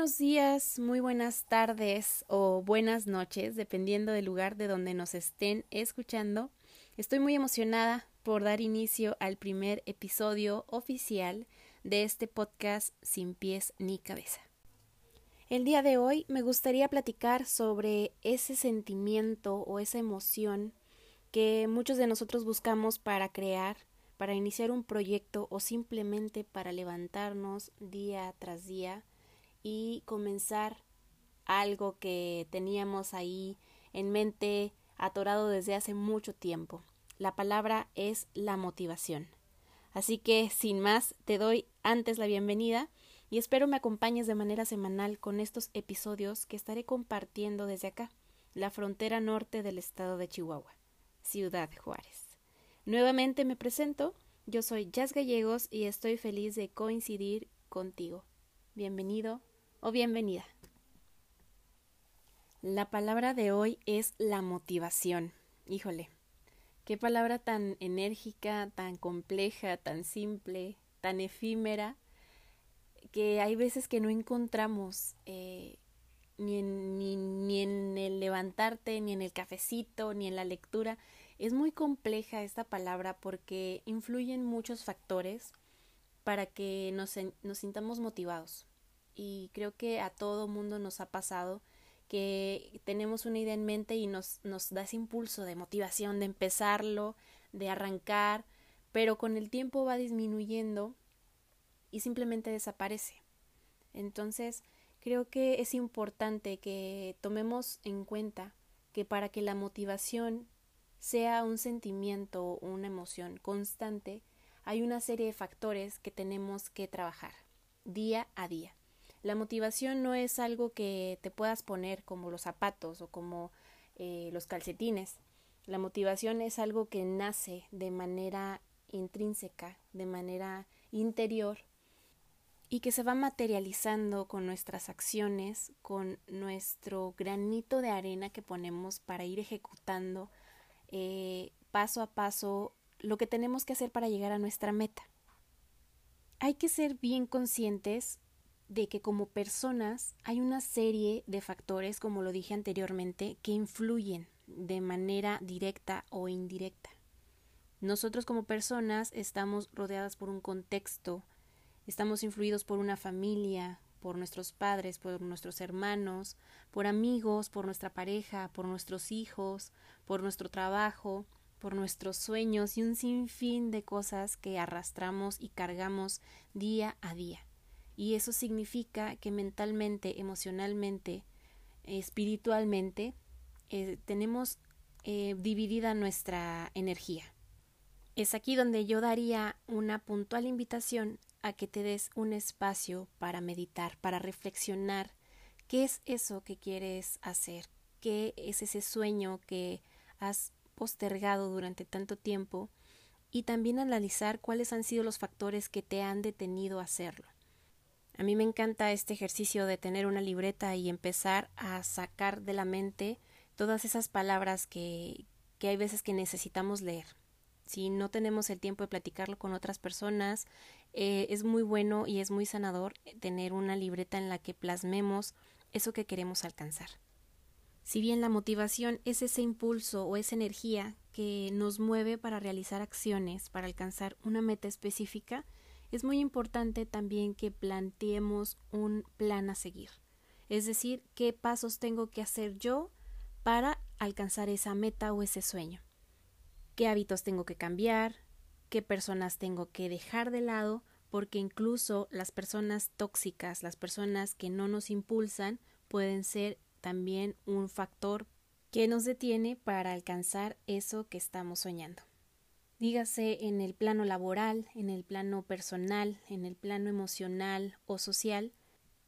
buenos días, muy buenas tardes o buenas noches, dependiendo del lugar de donde nos estén escuchando. Estoy muy emocionada por dar inicio al primer episodio oficial de este podcast Sin pies ni cabeza. El día de hoy me gustaría platicar sobre ese sentimiento o esa emoción que muchos de nosotros buscamos para crear, para iniciar un proyecto o simplemente para levantarnos día tras día y comenzar algo que teníamos ahí en mente atorado desde hace mucho tiempo. La palabra es la motivación. Así que, sin más, te doy antes la bienvenida y espero me acompañes de manera semanal con estos episodios que estaré compartiendo desde acá, la frontera norte del estado de Chihuahua, Ciudad Juárez. Nuevamente me presento, yo soy Jazz Gallegos y estoy feliz de coincidir contigo. Bienvenido o bienvenida. La palabra de hoy es la motivación. Híjole, qué palabra tan enérgica, tan compleja, tan simple, tan efímera, que hay veces que no encontramos eh, ni, en, ni, ni en el levantarte, ni en el cafecito, ni en la lectura. Es muy compleja esta palabra porque influyen muchos factores para que nos, nos sintamos motivados y creo que a todo mundo nos ha pasado que tenemos una idea en mente y nos, nos da ese impulso de motivación, de empezarlo, de arrancar, pero con el tiempo va disminuyendo y simplemente desaparece. Entonces, creo que es importante que tomemos en cuenta que para que la motivación sea un sentimiento o una emoción constante, hay una serie de factores que tenemos que trabajar día a día. La motivación no es algo que te puedas poner como los zapatos o como eh, los calcetines. La motivación es algo que nace de manera intrínseca, de manera interior y que se va materializando con nuestras acciones, con nuestro granito de arena que ponemos para ir ejecutando eh, paso a paso lo que tenemos que hacer para llegar a nuestra meta. Hay que ser bien conscientes de que como personas hay una serie de factores, como lo dije anteriormente, que influyen de manera directa o indirecta. Nosotros como personas estamos rodeadas por un contexto, estamos influidos por una familia, por nuestros padres, por nuestros hermanos, por amigos, por nuestra pareja, por nuestros hijos, por nuestro trabajo, por nuestros sueños y un sinfín de cosas que arrastramos y cargamos día a día y eso significa que mentalmente, emocionalmente, espiritualmente, eh, tenemos eh, dividida nuestra energía. Es aquí donde yo daría una puntual invitación a que te des un espacio para meditar, para reflexionar qué es eso que quieres hacer, qué es ese sueño que has postergado durante tanto tiempo y también analizar cuáles han sido los factores que te han detenido a hacerlo. A mí me encanta este ejercicio de tener una libreta y empezar a sacar de la mente todas esas palabras que, hay veces que necesitamos leer. Si no tenemos el tiempo de platicarlo con otras personas, eh, es muy bueno y es muy sanador tener una libreta en la que plasmemos eso que queremos alcanzar. Si bien la motivación es ese impulso o esa energía que nos mueve para realizar acciones, para alcanzar una meta específica, es muy importante también que planteemos un plan a seguir. Es decir, qué pasos tengo que hacer yo para alcanzar esa meta o ese sueño. ¿Qué hábitos tengo que cambiar? ¿Qué personas tengo que dejar de lado? Porque incluso las personas tóxicas, las personas que no nos impulsan, pueden ser también un factor que nos detiene para alcanzar eso que estamos soñando dígase en el plano laboral, en el plano personal, en el plano emocional o social,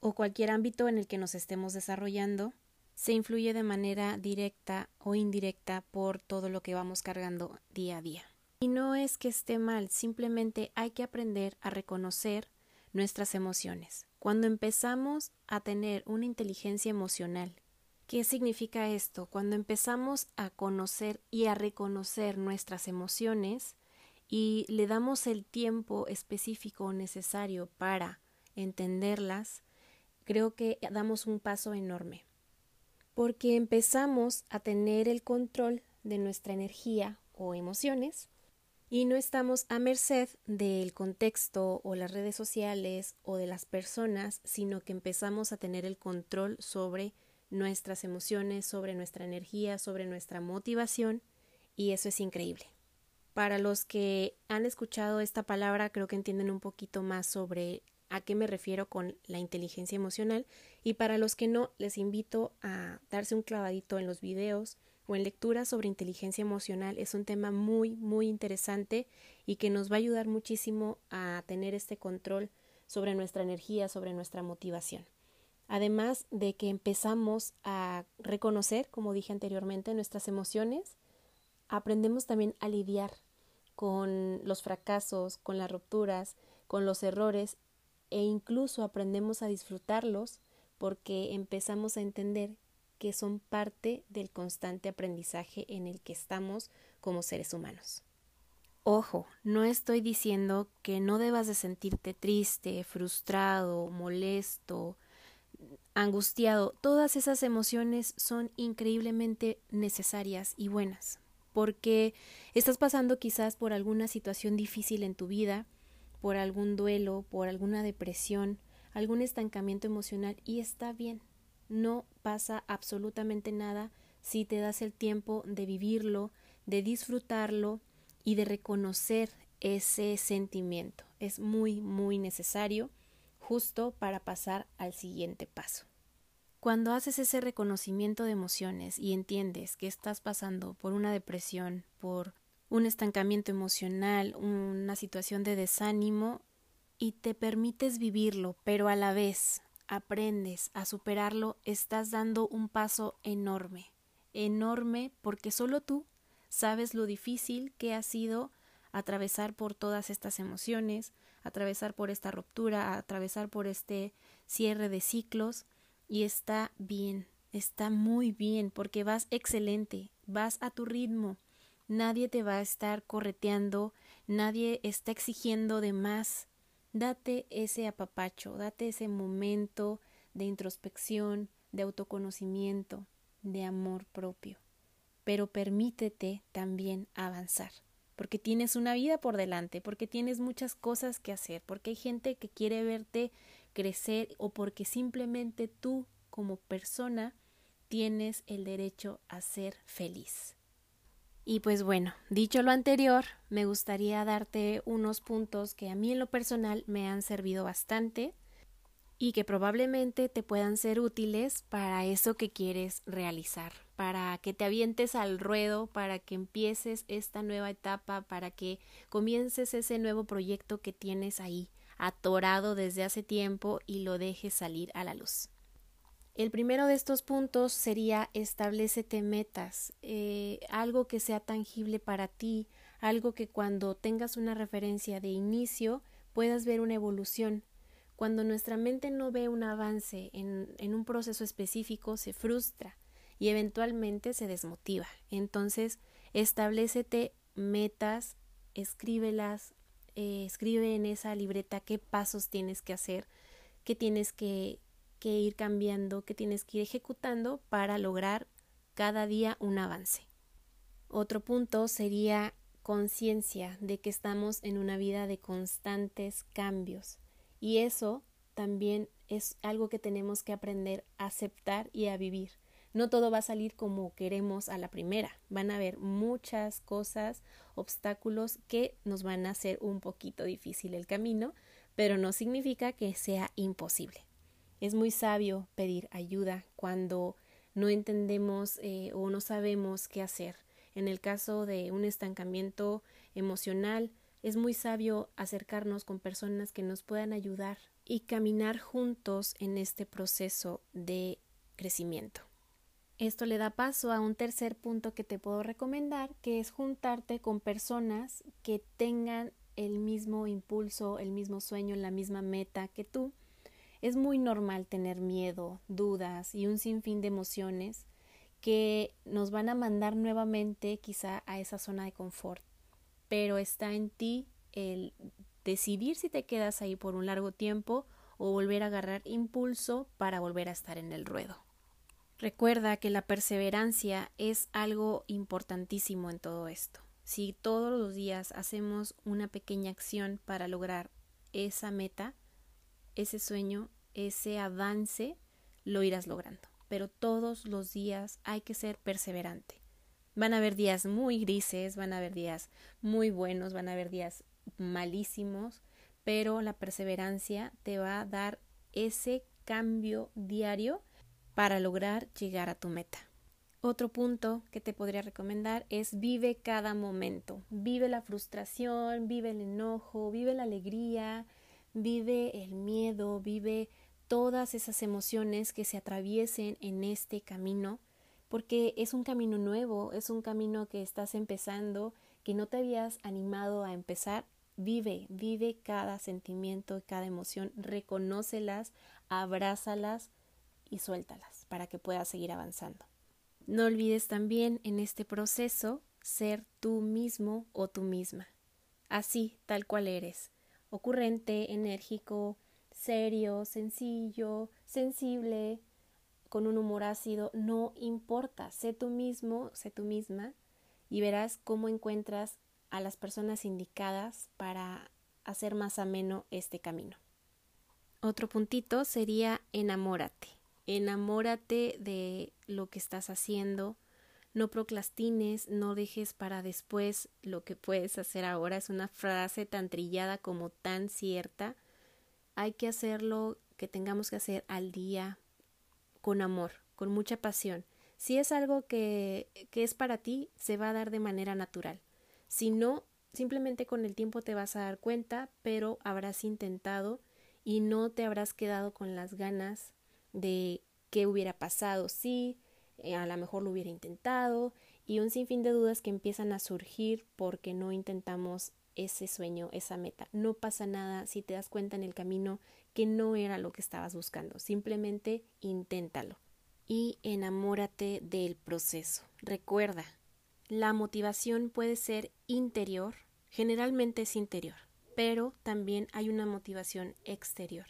o cualquier ámbito en el que nos estemos desarrollando, se influye de manera directa o indirecta por todo lo que vamos cargando día a día. Y no es que esté mal, simplemente hay que aprender a reconocer nuestras emociones. Cuando empezamos a tener una inteligencia emocional ¿Qué significa esto? Cuando empezamos a conocer y a reconocer nuestras emociones y le damos el tiempo específico necesario para entenderlas, creo que damos un paso enorme. Porque empezamos a tener el control de nuestra energía o emociones y no estamos a merced del contexto o las redes sociales o de las personas, sino que empezamos a tener el control sobre nuestras emociones, sobre nuestra energía, sobre nuestra motivación y eso es increíble. Para los que han escuchado esta palabra, creo que entienden un poquito más sobre a qué me refiero con la inteligencia emocional y para los que no, les invito a darse un clavadito en los videos o en lecturas sobre inteligencia emocional. Es un tema muy, muy interesante y que nos va a ayudar muchísimo a tener este control sobre nuestra energía, sobre nuestra motivación. Además de que empezamos a reconocer, como dije anteriormente, nuestras emociones, aprendemos también a lidiar con los fracasos, con las rupturas, con los errores e incluso aprendemos a disfrutarlos porque empezamos a entender que son parte del constante aprendizaje en el que estamos como seres humanos. Ojo, no estoy diciendo que no debas de sentirte triste, frustrado, molesto, angustiado. Todas esas emociones son increíblemente necesarias y buenas, porque estás pasando quizás por alguna situación difícil en tu vida, por algún duelo, por alguna depresión, algún estancamiento emocional y está bien. No pasa absolutamente nada si te das el tiempo de vivirlo, de disfrutarlo y de reconocer ese sentimiento. Es muy, muy necesario justo para pasar al siguiente paso. Cuando haces ese reconocimiento de emociones y entiendes que estás pasando por una depresión, por un estancamiento emocional, una situación de desánimo, y te permites vivirlo, pero a la vez aprendes a superarlo, estás dando un paso enorme, enorme porque solo tú sabes lo difícil que ha sido atravesar por todas estas emociones, atravesar por esta ruptura, atravesar por este cierre de ciclos y está bien, está muy bien porque vas excelente, vas a tu ritmo, nadie te va a estar correteando, nadie está exigiendo de más. Date ese apapacho, date ese momento de introspección, de autoconocimiento, de amor propio. Pero permítete también avanzar, porque tienes una vida por delante, porque tienes muchas cosas que hacer, porque hay gente que quiere verte crecer o porque simplemente tú como persona tienes el derecho a ser feliz. Y pues bueno, dicho lo anterior, me gustaría darte unos puntos que a mí en lo personal me han servido bastante y que probablemente te puedan ser útiles para eso que quieres realizar, para que te avientes al ruedo, para que empieces esta nueva etapa, para que comiences ese nuevo proyecto que tienes ahí atorado desde hace tiempo y lo dejes salir a la luz. El primero de estos puntos sería establecete metas, eh, algo que sea tangible para ti, algo que cuando tengas una referencia de inicio puedas ver una evolución. Cuando nuestra mente no ve un avance en, en un proceso específico, se frustra y eventualmente se desmotiva. Entonces, establecete metas, escríbelas, eh, escribe en esa libreta qué pasos tienes que hacer, qué tienes que, que ir cambiando, que tienes que ir ejecutando para lograr cada día un avance. Otro punto sería conciencia de que estamos en una vida de constantes cambios y eso también es algo que tenemos que aprender a aceptar y a vivir. No todo va a salir como queremos a la primera. Van a haber muchas cosas, obstáculos que nos van a hacer un poquito difícil el camino, pero no significa que sea imposible. Es muy sabio pedir ayuda cuando no entendemos eh, o no sabemos qué hacer. En el caso de un estancamiento emocional, es muy sabio acercarnos con personas que nos puedan ayudar y caminar juntos en este proceso de crecimiento. Esto le da paso a un tercer punto que te puedo recomendar, que es juntarte con personas que tengan el mismo impulso, el mismo sueño, la misma meta que tú es muy normal tener miedo, dudas y un sinfín de emociones que nos van a mandar nuevamente quizá a esa zona de confort. Pero está en ti el decidir si te quedas ahí por un largo tiempo o volver a agarrar impulso para volver a estar en el ruedo. Recuerda que la perseverancia es algo importantísimo en todo esto. Si todos los días hacemos una pequeña acción para lograr esa meta, ese sueño, ese avance, lo irás logrando. Pero todos los días hay que ser perseverante. Van a haber días muy grises, van a haber días muy buenos, van a haber días malísimos, pero la perseverancia te va a dar ese cambio diario para lograr llegar a tu meta. Otro punto que te podría recomendar es vive cada momento, vive la frustración, vive el enojo, vive la alegría, vive el miedo, vive todas esas emociones que se atraviesen en este camino, porque es un camino nuevo, es un camino que estás empezando, que no te habías animado a empezar. Vive, vive cada sentimiento, cada emoción, reconócelas, abrázalas y suéltalas para que puedas seguir avanzando. No olvides también en este proceso ser tú mismo o tú misma, así tal cual eres, ocurrente, enérgico, serio, sencillo, sensible, con un humor ácido, no importa, sé tú mismo, sé tú misma y verás cómo encuentras a las personas indicadas para hacer más ameno este camino. Otro puntito sería enamórate. Enamórate de lo que estás haciendo, no procrastines, no dejes para después lo que puedes hacer ahora. Es una frase tan trillada como tan cierta. Hay que hacerlo que tengamos que hacer al día con amor, con mucha pasión. Si es algo que, que es para ti, se va a dar de manera natural. Si no, simplemente con el tiempo te vas a dar cuenta, pero habrás intentado y no te habrás quedado con las ganas de qué hubiera pasado si eh, a lo mejor lo hubiera intentado y un sinfín de dudas que empiezan a surgir porque no intentamos ese sueño, esa meta. No pasa nada si te das cuenta en el camino que no era lo que estabas buscando. Simplemente inténtalo y enamórate del proceso. Recuerda, la motivación puede ser interior, generalmente es interior, pero también hay una motivación exterior.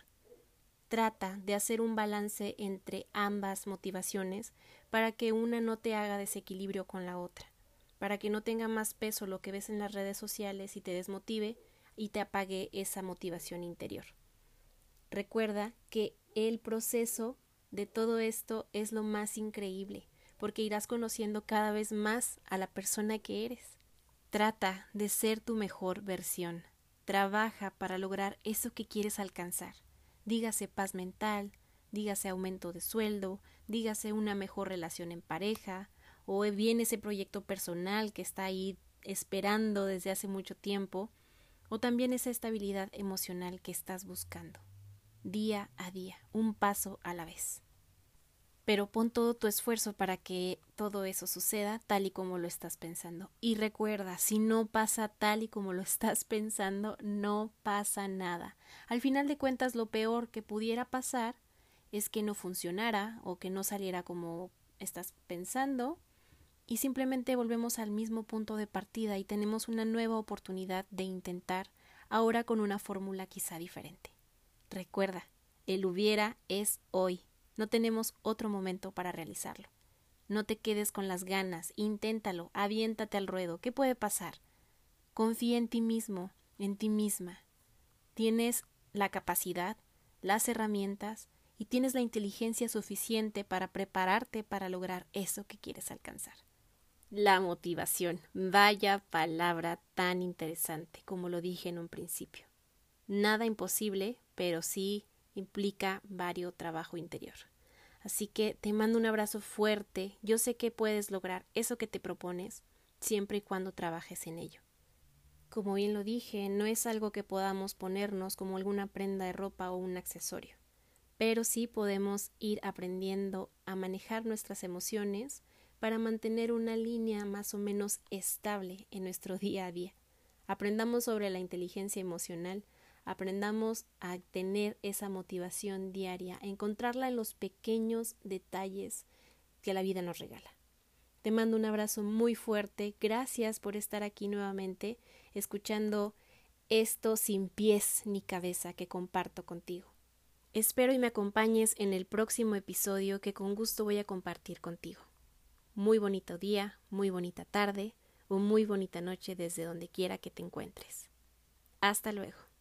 Trata de hacer un balance entre ambas motivaciones para que una no te haga desequilibrio con la otra, para que no tenga más peso lo que ves en las redes sociales y te desmotive y te apague esa motivación interior. Recuerda que el proceso de todo esto es lo más increíble, porque irás conociendo cada vez más a la persona que eres. Trata de ser tu mejor versión. Trabaja para lograr eso que quieres alcanzar dígase paz mental, dígase aumento de sueldo, dígase una mejor relación en pareja, o bien ese proyecto personal que está ahí esperando desde hace mucho tiempo, o también esa estabilidad emocional que estás buscando, día a día, un paso a la vez pero pon todo tu esfuerzo para que todo eso suceda tal y como lo estás pensando. Y recuerda, si no pasa tal y como lo estás pensando, no pasa nada. Al final de cuentas, lo peor que pudiera pasar es que no funcionara o que no saliera como estás pensando y simplemente volvemos al mismo punto de partida y tenemos una nueva oportunidad de intentar ahora con una fórmula quizá diferente. Recuerda, el hubiera es hoy no tenemos otro momento para realizarlo. No te quedes con las ganas, inténtalo, aviéntate al ruedo. ¿Qué puede pasar? Confía en ti mismo, en ti misma. Tienes la capacidad, las herramientas y tienes la inteligencia suficiente para prepararte para lograr eso que quieres alcanzar. La motivación. Vaya palabra tan interesante, como lo dije en un principio. Nada imposible, pero sí implica varios trabajo interior. Así que te mando un abrazo fuerte. Yo sé que puedes lograr eso que te propones siempre y cuando trabajes en ello. Como bien lo dije, no es algo que podamos ponernos como alguna prenda de ropa o un accesorio, pero sí podemos ir aprendiendo a manejar nuestras emociones para mantener una línea más o menos estable en nuestro día a día. Aprendamos sobre la inteligencia emocional aprendamos a tener esa motivación diaria, a encontrarla en los pequeños detalles que la vida nos regala. Te mando un abrazo muy fuerte, gracias por estar aquí nuevamente, escuchando esto sin pies ni cabeza que comparto contigo. Espero y me acompañes en el próximo episodio que con gusto voy a compartir contigo. Muy bonito día, muy bonita tarde o muy bonita noche desde donde quiera que te encuentres. Hasta luego.